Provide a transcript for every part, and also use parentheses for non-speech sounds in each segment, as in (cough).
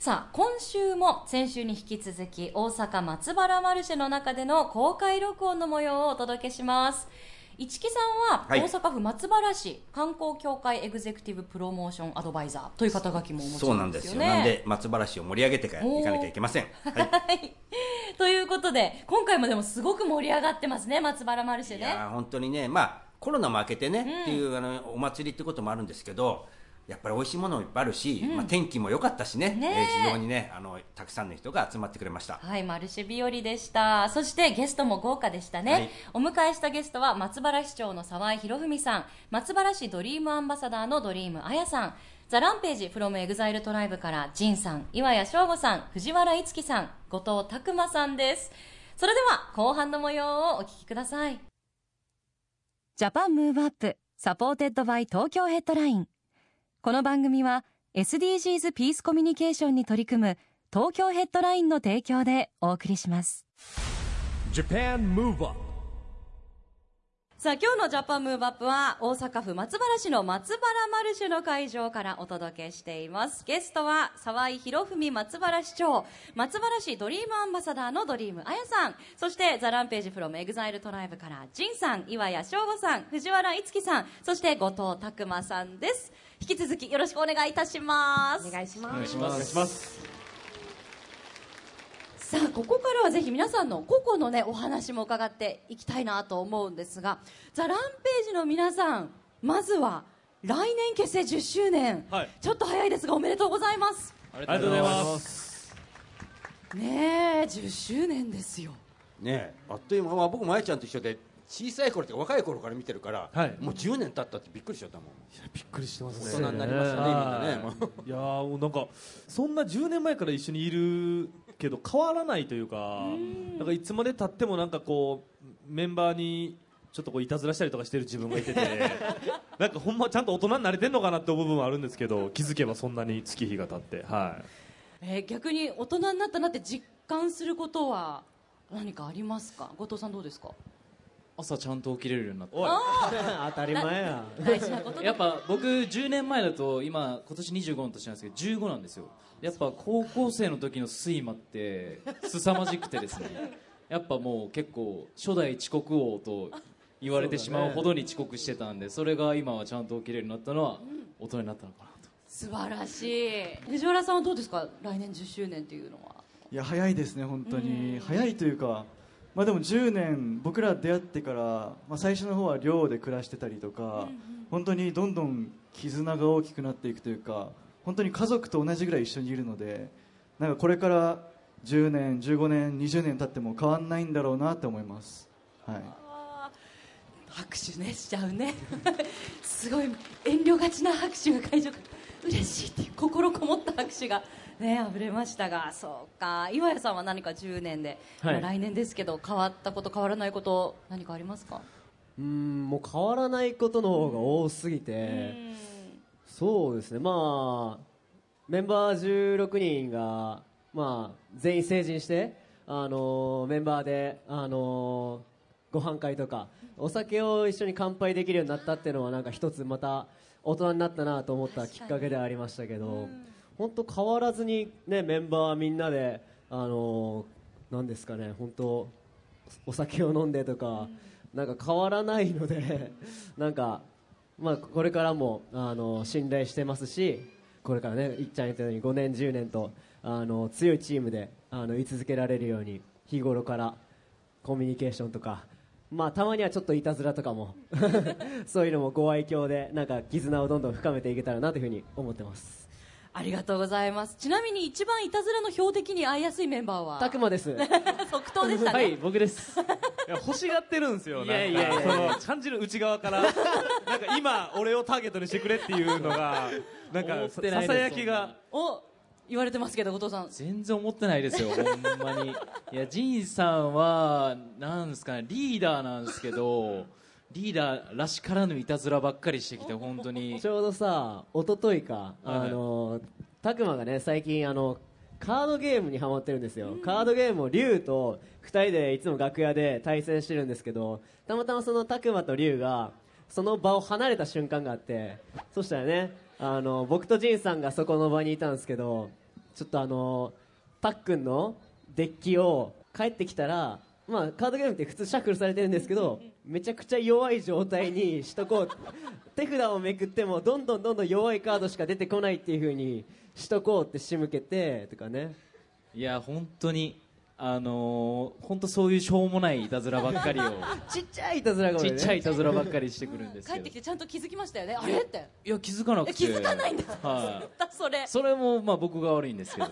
さあ、今週も先週に引き続き大阪松原マルシェの中での公開録音の模様をお届けします。市木さんははい大阪府松原市観光協会エグゼクティブプロモーションアドバイザーという肩書きもお持ちそうななんんでよなんですすよね。で松原市を盛り上げていかなきゃいけません (laughs) はいはい。ということで、今回もでもすごく盛り上がってますね、松原マルシェいね。やー本当にねまあコロナも明けてね、っていうあのお祭りってこともあるんですけどやっぱり美味しいものもいっぱいあるし、まあ、天気も良かったしね。ねえ。えー非常にねあのたくさんの人が集まってくれました。はい、マルシェ日和でした。そしてゲストも豪華でしたね。はい。お迎えしたゲストは松原市長の沢井博文さん、松原市ドリームアンバサダーのドリームあやさん、 THE RAMPAGE from EXILE TRIBE からジンさん、岩谷翔吾さん、藤原いつきさん、後藤拓馬さんです。それでは後半の模様をお聞きください。Japan Move Up。supported by Tokyo Headline。この番組は SDGs ピースコミュニケーションに取り組む東京ヘッドラインの提供でお送りします。Japan Move Up さあ今日の Japan Move Up は大阪府松原市の松原マルシェの会場からお届けしています。ゲストは沢井博文松原市長松原市ドリームアンバサダーのドリームあやさん。そして THE RAMPAGE from EXILE TRIBE からジンさん岩谷翔吾さん藤原いつきさんそして後藤拓馬さんです引き続きよろしくお願いいたしますお願いします。お願いします。お願いします。さあここからはぜひ皆さんの個々のねお話も伺っていきたいなと思うんですがザ・ランページの皆さんまずは来年結成10周年、はいちょっと早いですがおめでとうございますありがとうございます。ねえ10周年ですよねえあっという間、まあ、僕もあやちゃんと一緒で小さい頃って若い頃から見てるから、はい。もう10年経ったってびっくりしちゃったもん。びっくりしてます大人になりましたねみんなねもう。いやーもうなんかそんな10年前から一緒にいるけど変わらないというかなんかいつまでたってもなんかこうメンバーにちょっとこういたずらしたりとかしてる自分がいてて (laughs) なんかほんまちゃんと大人になれてんのかなって思う部分はあるんですけど気づけばそんなに月日が経って。はい。えー逆に大人になったなって実感することは何かありますか？後藤さんどうですか？朝ちゃんと起きれるようになっおい。当たり前や。大事なことたやっぱ僕10年前だと今今年25の年なんですけど15なんですよ。やっぱ高校生の時の睡魔って凄まじくてですね。やっぱもう結構初代遅刻王と言われてしまうほどに遅刻してたんでそれが今はちゃんと起きれるようになったのは大人になったのかなと。素晴らしい。藤原さんはどうですか？来年10周年っていうのは。いや早いですね本当に。早いというかまあでも10年僕ら出会ってから、まあ、最初の方は寮で暮らしてたりとか、本当にどんどん絆が大きくなっていくというか本当に家族と同じぐらい一緒にいるのでなんかこれから10年15年20年経っても変わんないんだろうなって思います。はい。拍手ねしちゃうね。(laughs) すごい遠慮がちな拍手が会場から。嬉しいっていう心こもった拍手がね溢れましたがそうか。岩谷さんは何か10年で、はい。まあ来年ですけど変わったこと変わらないこと何かありますか？うーん、もう変わらないことの方が多すぎて、そうですね、まあ、メンバー16人が、まあ、全員成人して、あのーメンバーで、あのーご飯会とか、お酒を一緒に乾杯できるようになったっていうのは、なんか一つまた大人になったなと思ったきっかけではありましたけど、本当変わらずにね、メンバーみんなで、あのーなんですかね、本当お酒を飲んでとか、なんか変わらないので、(laughs) なんか、まあ、これからもあの信頼してますし、これからね、いっちゃん言ったように5年、10年とあの強いチームであの居続けられるように、日頃からコミュニケーションとか、まあ、たまにはちょっといたずらとかも、(laughs) そういうのもご愛嬌で、なんか絆をどんどん深めていけたらなというふうに思ってます。ありがとうございます。ちなみに一番いたずらの標的に合いやすいメンバーは？たくまです。(laughs) 即答でしたね、はい、僕です。いや欲しがってるんですよいやいやその感じる内側から。なんか今俺をターゲットにしてくれっていうのが (laughs) なんかささやきが。お言われてますけど後藤さん。全然思ってないですよほんまに。いや仁さんはなんですかねリーダーなんですけどリーダーらしからぬいたずらばっかりしてきて (laughs) 本当に。ちょうどさ一昨日か、はい。あのたくまがね最近あのカードゲームにハマってるんですよ、カードゲームを龍と2人でいつも楽屋で対戦してるんですけどたまたまそのたくまと龍がその場を離れた瞬間があってそしたらねあの僕と仁さんがそこの場にいたんですけどちょっとあのたっくんのデッキを帰ってきたらまあ、カードゲームって普通シャッフルされてるんですけどめちゃくちゃ弱い状態にしとこう。(laughs) 手札をめくってもどんどんどんどん弱いカードしか出てこないっていう風にしとこうって仕向けてとかね。いや本当にあのー、本当そういうしょうもないいたずらばっかりを。(laughs) ちっちゃいいたずらがちっちゃいいたずらばっかりしてくるんです帰けどってきてちゃんと気づきましたよね？あれって。いや気づかなくて。え気づかないんだ。は (laughs) それ。い、それもまあ僕が悪いんですけど、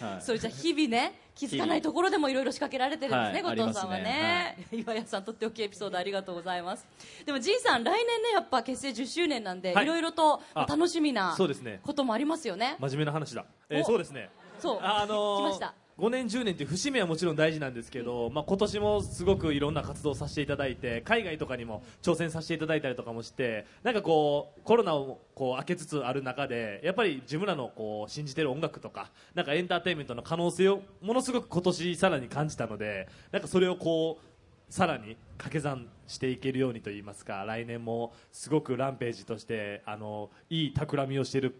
はい、それじゃあ日々ね気づかないところでもいろいろ仕掛けられてるんですね、はい後藤さんはね。(laughs) 岩屋さんとっておきエピソードありがとうございます。でも仁さん来年ねやっぱ結成10周年なんで、はい。いろいろとあ楽しみなそうですね。こともありますよね。真面目な話だ、えーおそうですね。そう。あのー (laughs) 来ました5年10年という節目はもちろん大事なんですけど、まあ、今年もすごくいろんな活動をさせていただいて海外とかにも挑戦させていただいたりとかもしてなんかこうコロナをこう明けつつある中でやっぱり自分らのこう信じてる音楽とかなんかエンターテインメントの可能性をものすごく今年さらに感じたのでなんかそれをこうさらに掛け算していけるようにといいますか来年もすごくランページとしてあのいい企みをしている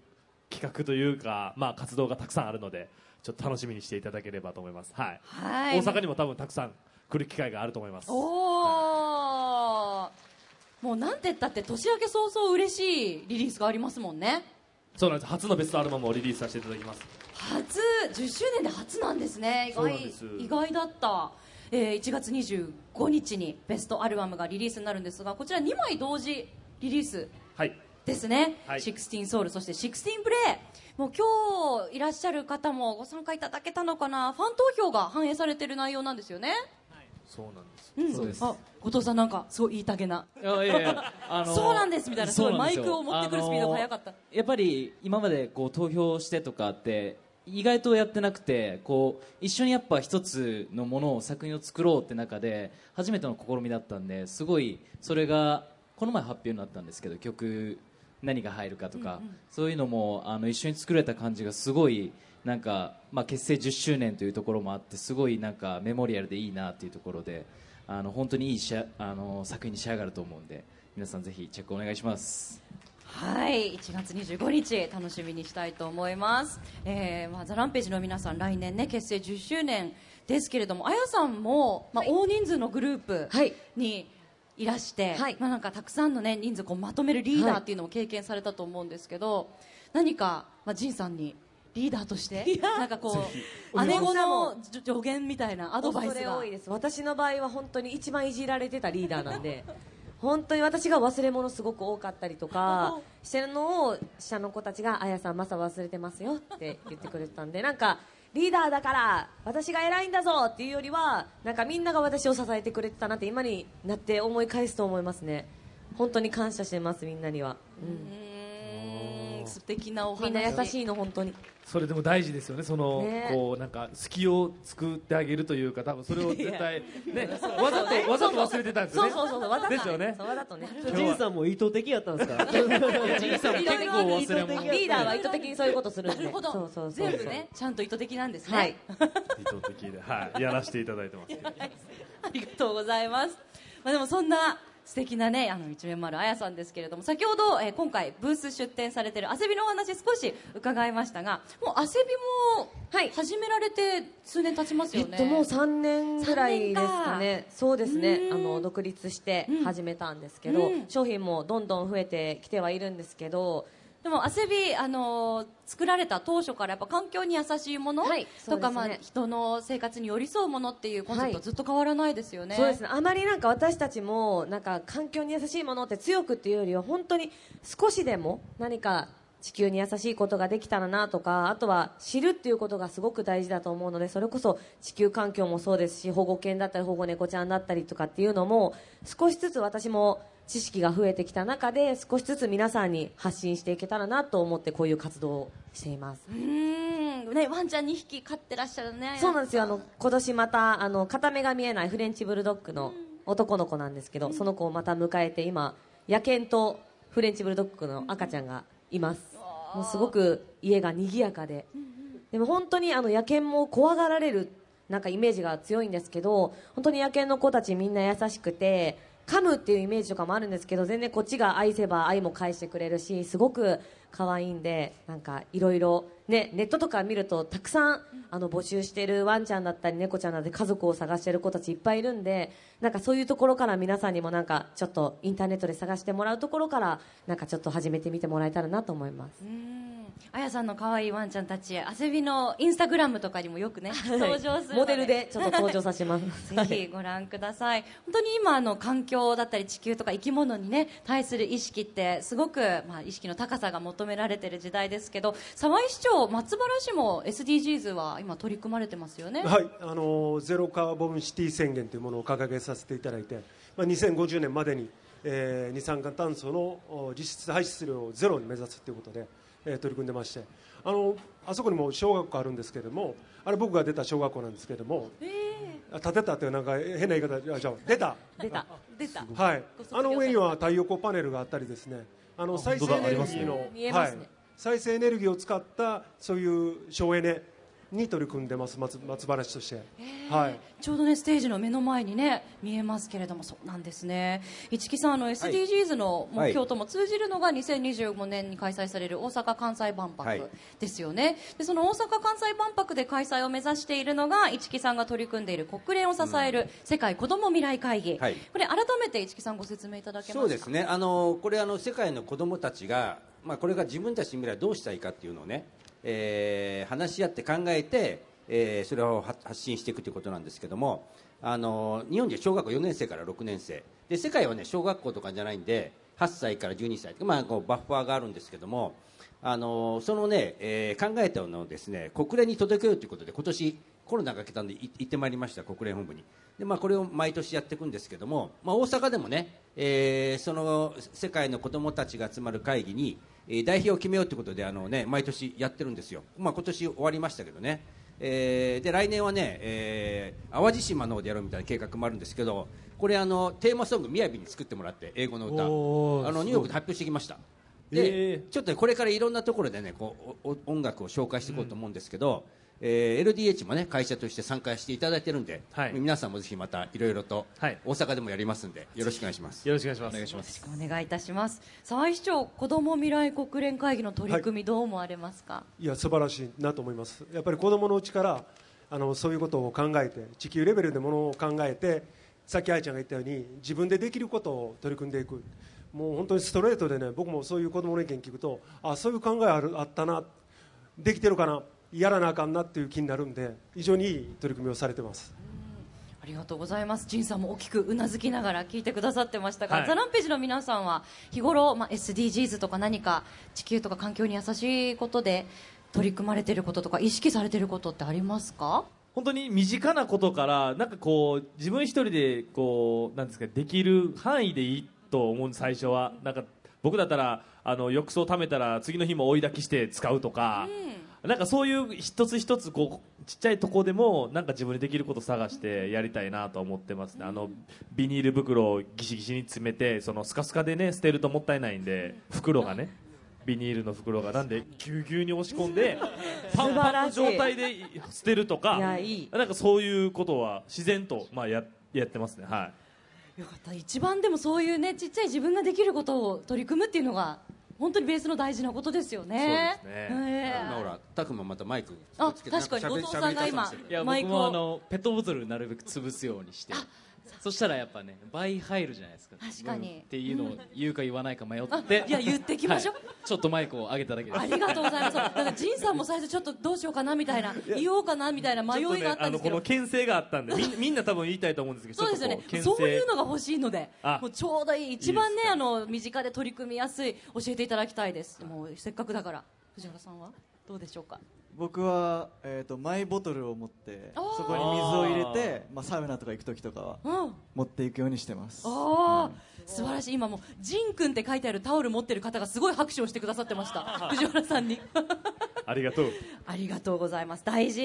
企画というか、まあ、活動がたくさんあるのでちょっと楽しみにしていただければと思います、はい。はい。大阪にも多分たくさん来る機会があると思います。おお、もうなんて言ったって年明け早々嬉しいリリースがありますもんね。そうなんです。初のベストアルバムをリリースさせていただきます。初10周年で初なんですね。意外意外だった、えー1月25日にベストアルバムがリリースになるんですがこちら2枚同時リリースはい。ですね、はい。16ソウルそして16プレイもう今日いらっしゃる方もご参加いただけたのかな？ファン投票が反映されてる内容なんですよね。そうなんです。うん。そうです。あ後藤さんなんかすごい言いたげな。いやいやあのそうなんですみたいな。すごいマイクを持ってくるスピードが速かった。あのやっぱり今までこう投票してとかって意外とやってなくてこう一緒にやっぱ一つのものを作品を作ろうって中で初めての試みだったんですごいそれがこの前発表になったんですけど曲何が入るかとか、そういうのもあの一緒に作れた感じがすごいなんか、まあ、結成10周年というところもあってすごいなんかメモリアルでいいなっていうところであの本当にいいしああの作品に仕上がると思うんで皆さんぜひチェックお願いします。はい。1月25日楽しみにしたいと思います、えーまあ、ザ・ランページの皆さん来年ね結成10周年ですけれどもあやさんも、まあ、大人数のグループはい。にいらして、はい。まあ、なんかたくさんの、ね、人数こうまとめるリーダーっていうのを経験されたと思うんですけど、何か、まあ、ジンさんにリーダーとしてなんかこう姉子の助言みたいなアドバイス恐れが多いです。私の場合は本当に一番いじられてたリーダーなんで (laughs) 本当に私が忘れ物すごく多かったりとか (laughs) してるのを下の子たちが「あやさんマサ忘れてますよ」って言ってくれてたんでなんかリーダーだから私が偉いんだぞっていうよりはなんかみんなが私を支えてくれてたなって今になって思い返すと思いますね。本当に感謝してますみんなには、うん。素敵なお話。みんな優しいの本当に。それでも大事ですよね。その、ね。こうなんか隙を作ってあげるというか多分それを (laughs) 絶対ねわざとわざと忘れてたんですよね。そうそうそうそうわざとですよね。そうわざとね。仁さんも意図的やったんですか？ジンさんも結構忘れ物。リーダーは意図的にそういうことするんで。(laughs) なるほど。そうそうそう。全部ねちゃんと意図的なんですね、はい。意図的で、はい、やらせていただいてますけど。(laughs) ありがとうございます。まあ、でもそんな素敵なね、あの一面もあるあやさんですけれども、先ほど、えー今回ブース出展されているアセビのお話少し伺いましたが、もうアセビもはい始められて数年経ちますよね。えっともう3年ぐらいですかね。そうですね。うん。あの独立して始めたんですけど、うん。商品もどんどん増えてきてはいるんですけどでもアセビ、あのー作られた当初からやっぱ環境に優しいもの、はいとか、ね。まあ、人の生活に寄り添うものっていうコンセプトははい。ずっと変わらないですよね。そうですね。あまりなんか私たちもなんか環境に優しいものって強くっていうよりは本当に少しでも何か地球に優しいことができたらなとかあとは知るっていうことがすごく大事だと思うのでそれこそ地球環境もそうですし保護犬だったり保護猫ちゃんだったりとかっていうのも少しずつ私も知識が増えてきた中で少しずつ皆さんに発信していけたらなと思ってこういう活動をしています。うーん。ねワンちゃん2匹飼ってらっしゃるね。そうなんですよ。あの今年またあの片目が見えないフレンチブルドッグの男の子なんですけど、その子をまた迎えて今野犬とフレンチブルドッグの赤ちゃんがいますもうすごく家が賑やかで、でも本当にあの野犬も怖がられるなんかイメージが強いんですけど本当に野犬の子たちみんな優しくて噛むっていうイメージとかもあるんですけど全然こっちが愛せば愛も返してくれるしすごく可愛いんでなんかいろいろネットとか見るとたくさんあの募集してるワンちゃんだったり猫ちゃんだったり家族を探してる子たちいっぱいいるんでなんかそういうところから皆さんにもなんかちょっとインターネットで探してもらうところからなんかちょっと始めてみてもらえたらなと思います。あやさんの可愛いワンちゃんたち遊びのインスタグラムとかにもよくね (laughs) 登場するのモデルでちょっと登場させます。(laughs) (laughs) ぜひご覧ください。本当に今あの環境だったり地球とか生き物にね対する意識ってすごくまあ意識の高さが求められている時代ですけど沢井市長松原市も SDGs は今取り組まれてますよね？はい、あのゼロカーボンシティ宣言というものを掲げさせていただいて、まあ、2050年までに、えー二酸化炭素のお実質排出量をゼロに目指すということで、えー取り組んでましてあのあそこにも小学校あるんですけれどもあれ僕が出た小学校なんですけれども、あ建てたっていうなんか変な言い方あじゃあ出た。出た。出た。はい。あの上には太陽光パネルがあったりですね。あの再生エネルギーの、ね。はい、再生エネルギーを使ったそういう省エネに取り組んでます松松原市として、はい、ちょうどねステージの目の前にね見えますけれどもそうなんですね。市木さんあの SDGs の目標とも通じるのが2025年に開催される大阪・関西万はい。博ですよね、でその大阪・関西万博で開催を目指しているのが市木さんが取り組んでいる国連を支える世界子ども未来会議、はい。これ改めて市木さんご説明いただけますか？そうですね。あのこれあの世界の子どもたちが、まあ、これが自分たちの未来どうしたいかっていうのをね、えー話し合って考えて、えーそれを発信していくということなんですけどもあの日本で小学校4年生から6年生。で世界はね小学校とかじゃないんで8歳から12歳、まあ、こうバッファーがあるんですけどもあのそのね、えー考えたのをですね国連に届けようということで今年コロナが明けたんで行ってまいりました国連本部に。で、まあ、これを毎年やっていくんですけども、まあ、大阪でもね、えーその世界の子どもたちが集まる会議に、えー代表を決めようということであの、ね、毎年やってるんですよ、まあ、今年終わりましたけどね、えーで来年はね、えー淡路島の方でやろうみたいな計画もあるんですけどこれあのテーマソング「みやび」に作ってもらって英語の歌。あのニューヨークで発表してきました。えで、ちょっとねこれからいろんなところでねこうおお音楽を紹介していこうと思うんですけど、えー LDH もね会社として参加していただいてるんで、はい。皆さんもぜひまたいろいろとはい。大阪でもやりますんでよろしくお願いします。よろしくお願いします。お願いしますお願いいたします。沢井市長子ども未来国連会議の取り組みどう思われますか、いや素晴らしいなと思います。やっぱり子どものうちからあのそういうことを考えて地球レベルでものを考えてさっき愛ちゃんが言ったように自分でできることを取り組んでいく。もう本当にストレートでね僕もそういう子どもの意見聞くとあそういう考えあるあったなできてるかなやらなあかんなっていう気になるんで非常にいい取り組みをされてます。ありがとうございます。ジンさんも大きくうなずきながら聞いてくださってましたが、はい。ザランページの皆さんは日頃、まあ、SDGs とか何か地球とか環境に優しいことで取り組まれていることとか意識されていることってありますか？本当に身近なことからなんかこう自分一人でこうなんですかできる範囲でいいと思う最初は。なんか僕だったらあの浴槽貯めたら次の日も追い焚きして使うとか、なんかそういう一つ一つこうちっちゃいとこでもなんか自分でできること探してやりたいなと思ってますね、あのビニール袋をギシギシに詰めてそのスカスカでね捨てるともったいないんで袋がね。ビニールの袋が。なんでぎゅうぎゅうに押し込んで (laughs) パンパンの状態で捨てるとかなんかそういうことは自然とまあややってますね。はい。よかった。一番でもそういうねちっちゃい自分ができることを取り組むっていうのが本当にベースの大事なことですよね。そうですね。ええ。今ほらタクもまたマイクあつけて確かに後藤さんが今マイクを。僕もあのペットボトルなるべく潰すようにしてそしたらやっぱね倍入るじゃないですか。確かに。っていうのを言うか言わないか迷っあて。い (laughs) や言ってきましょう。はいちょっとマイクを上げただけです。ありがとうございます。だから、ジンさんも最初ちょっとどうしようかなみたいな、言おうかなみたいな迷いがあったんですけど。あのこの。牽制があったんでみん (laughs) みんな多分言いたいと思うんですけどそうですよね。そういうのが欲しいのであ、もうちょうどいい、一番ねあの、身近で取り組みやすい、教えていただきたいです。もう、せっかくだから。藤原さんは？どうでしょうか？僕は、えー、とマイボトルを持ってそこに水を入れて、まあ、サウナとか行く時とかはうん。持っていくようにしてますああ、素晴らしい。今もンくんって書いてあるタオル持ってる方がすごい拍手をしてくださってました。藤原さんに。(laughs) ありがとう。ありがとうございます。大事。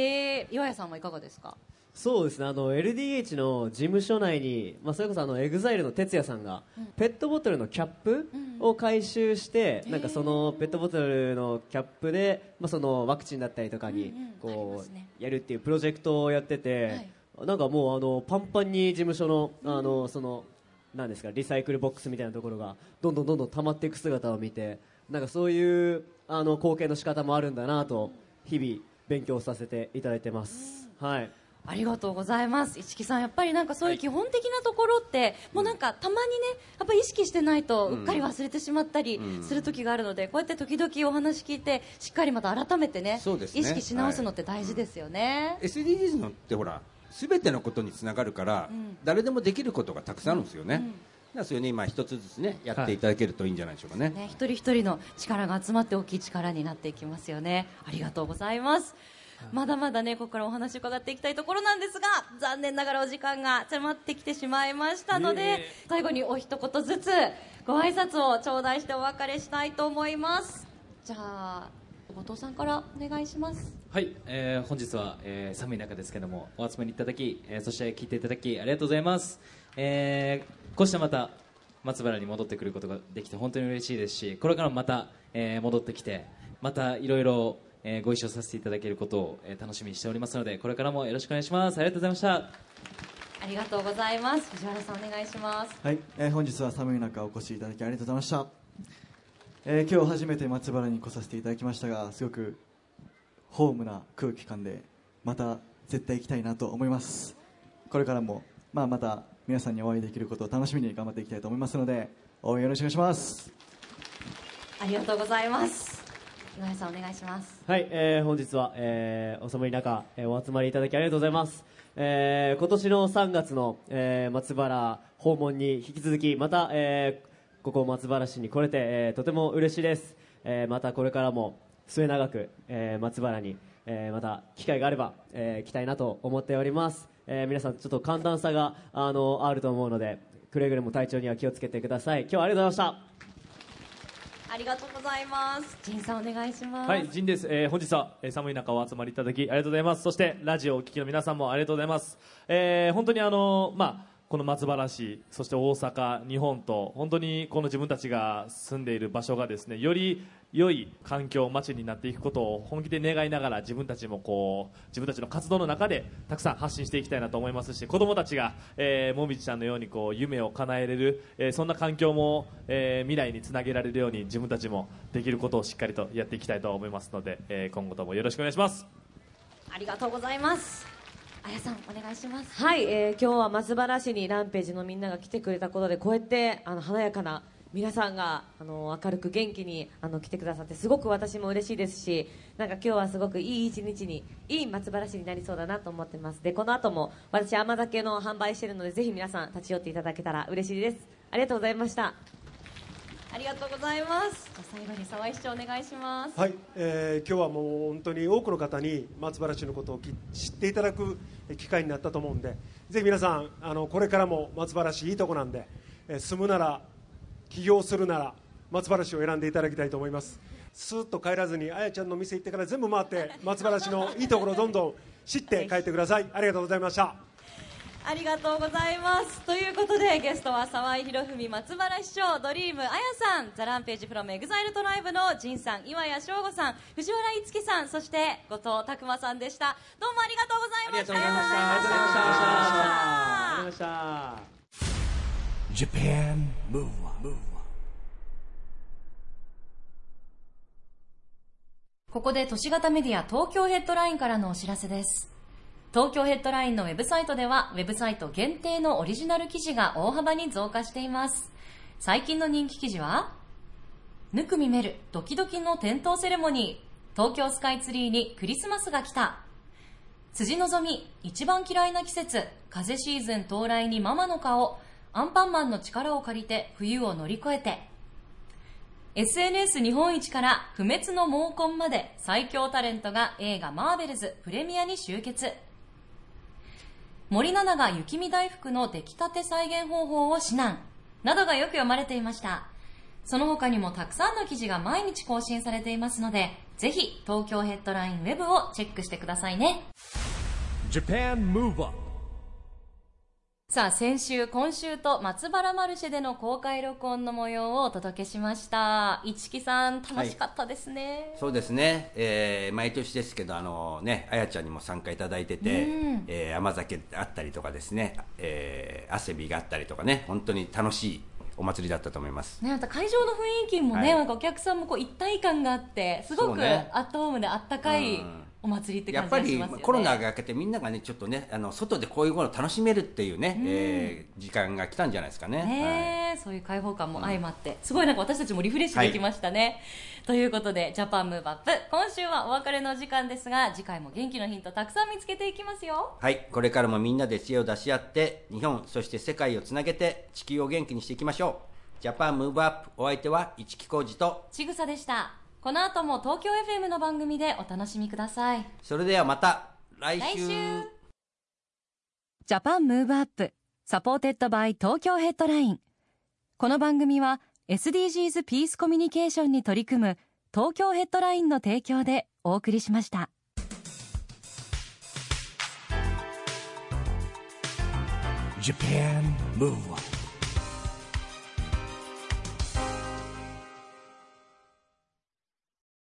岩屋さんはいかがですか？そうですね。あの LDH の事務所内に、まあ、それこそあの EXILE の哲也さんが、ペットボトルのキャップを回収して、なんかそのペットボトルのキャップで、まあ、そのワクチンだったりとかにうんうん。ありこますね。うやるっていうプロジェクトをやってて、なんかもうあのパンパンに事務所のあのそのなんですかリサイクルボックスみたいなところがどんどんどんどん溜まっていく姿を見てなんかそういうあの貢献の仕方もあるんだなと日々勉強させていただいてます。はい。ありがとうございます。市木さん、やっぱりなんかそういう基本的なところって、もうなんかたまにね、やっぱり意識してないと、うっかり忘れてしまったりする時があるので、こうやって時々お話聞いて、しっかりまた改めてね、そうですね。意識し直すのって大事ですよね。SDGs のってほら全てのことにつながるから、ん。誰でもできることがたくさんあるんですよね、だからそれをね今一つずつねやっていただけるといいんじゃないでしょうかね、ね、一人一人の力が集まって大きい力になっていきますよね。ありがとうございます。まだまだね、ここからお話伺っていきたいところなんですが、残念ながらお時間が迫ってきてしまいましたので、最後にお一言ずつご挨拶を頂戴してお別れしたいと思います。じゃあ、後藤さんからお願いします。はい、えー本日は、えー寒い中ですけどもお集まりいただき、えーそして聞いていただきありがとうございます、えーこうしてまた松原に戻ってくることができて本当に嬉しいですしこれからもまた、えー戻ってきてまたいろいろえーご一緒させていただけることを、えー楽しみにしておりますのでこれからもよろしくお願いします。ありがとうございました。ありがとうございます。藤原さんお願いします。はい、えー本日は寒い中お越しいただきありがとうございました、えー今日初めて松原に来させていただきましたがすごくホームな空気感でまた絶対行きたいなと思います。これからも、まあ、また皆さんにお会いできることを楽しみに頑張っていきたいと思いますので応援よろしくお願いしますありがとうございます。岩井さんお願いします。はい、えー本日は、えーお寒い中、えーお集まりいただきありがとうございます。えー今年の3月の、えー松原訪問に引き続き、また、えーここ松原市に来れて、えーとても嬉しいです。えーまたこれからも末永く、えー松原に、えーまた機会があれば、えー来たいなと思っております。えー皆さんちょっと寒暖差があのあると思うので、くれぐれも体調には気をつけてください。今日はありがとうございました。ありがとうございます。仁さんお願いします。はい、ジンです。えー本日は、えー寒い中お集まりいただきありがとうございます。そして、ラジオをお聞きの皆さんもありがとうございます。えー本当にあのまあ、この松原市、そして大阪、日本と、本当にこの自分たちが住んでいる場所がですね、より良い環境、街になっていくことを本気で願いながら、自分たちもこう、自分たちの活動の中でたくさん発信していきたいなと思いますし、子供たちが、えーもみじちゃんのようにこう、夢を叶えられる、えーそんな環境も、えー未来につなげられるように自分たちもできることをしっかりとやっていきたいと思いますので、えー今後ともよろしくお願いします。ありがとうございます。あやさんお願いします。はい、えー今日は松原市にランページのみんなが来てくれたことでこうやってあの華やかな皆さんがあの明るく元気にあの来てくださってすごく私も嬉しいですしなんか今日はすごくいい一日にいい松原市になりそうだなと思ってます。でこの後も私甘酒の販売してるのでぜひ皆さん立ち寄っていただけたら嬉しいです。ありがとうございました。ありがとうございます。最後に沢井市長お願いします。はい、えー今日はもう本当に多くの方に松原市のことをき知っていただく機会になったと思うんでぜひ皆さんあのこれからも松原市いいとこなんで、えー住むなら起業するなら松原市を選んでいただきたいと思いますスーッと帰らずにあやちゃんの店行ってから全部回って松原市のいいところをどんどん知って帰ってくださいありがとうございましたありがとうございます。ということで、ゲストは沢井博文松原市長、ドリームあやさん、ザランページフロムエグザイルトライブの仁さん、岩谷翔吾さん、藤原いつきさん、そして後藤拓馬さんでした。どうもありがとうございました。ありがとうございましたありがとうございました。ありがとうございました。ここで都市型メディア東京ヘッドラインからのお知らせです。東京ヘッドラインのウェブサイトでは、ウェブサイト限定のオリジナル記事が大幅に増加しています。最近の人気記事は、ぬくみめるドキドキの点灯セレモニー、東京スカイツリーにクリスマスが来た。辻希美、一番嫌いな季節、風シーズン到来にママの顔、アンパンマンの力を借りて冬を乗り越えて。SNS 日本一から不滅の猛根まで最強タレントが映画マーベルズプレミアに集結。森七菜が雪見大福の出来立て再現方法を指南。などがよく読まれていました。その他にもたくさんの記事が毎日更新されていますので、ぜひ東京ヘッドラインウェブをチェックしてくださいね。さあ、先週、今週と松原マルシェでの公開録音の模様をお届けしました。市木さん、楽しかったですね。そうですね、えー毎年ですけど、あのね、あやちゃんにも参加いただいてて、うんえー甘酒あったりとかですね、えー、汗びがあったりとかね、本当に楽しいお祭りだったと思います。ね、また会場の雰囲気もね、はいなんかお客さんもこう一体感があって、すごくアットホームであったかいうんお祭りってやっぱり感じがしますよね。コロナが明けてみんながねちょっとねあの外でこういうものを楽しめるっていうね、うんえー時間が来たんじゃないですかね。はいそういう開放感も相まって、すごいなんか私たちもリフレッシュできましたね。ということで、ジャパンムーブアップ、今週はお別れの時間ですが、次回も元気のヒントたくさん見つけていきますよ。はい、これからもみんなで知恵を出し合って日本そして世界をつなげて地球を元気にしていきましょう Japan Move Up お相手は市木浩二とちぐさでした。この後も東京 FM の番組でお楽しみください。それではまた来週。来週。 Japan Move Up supported by Tokyo Headline。この番組は SDGs ピースコミュニケーションに取り組む東京ヘッドラインの提供でお送りしました。Japan Move Up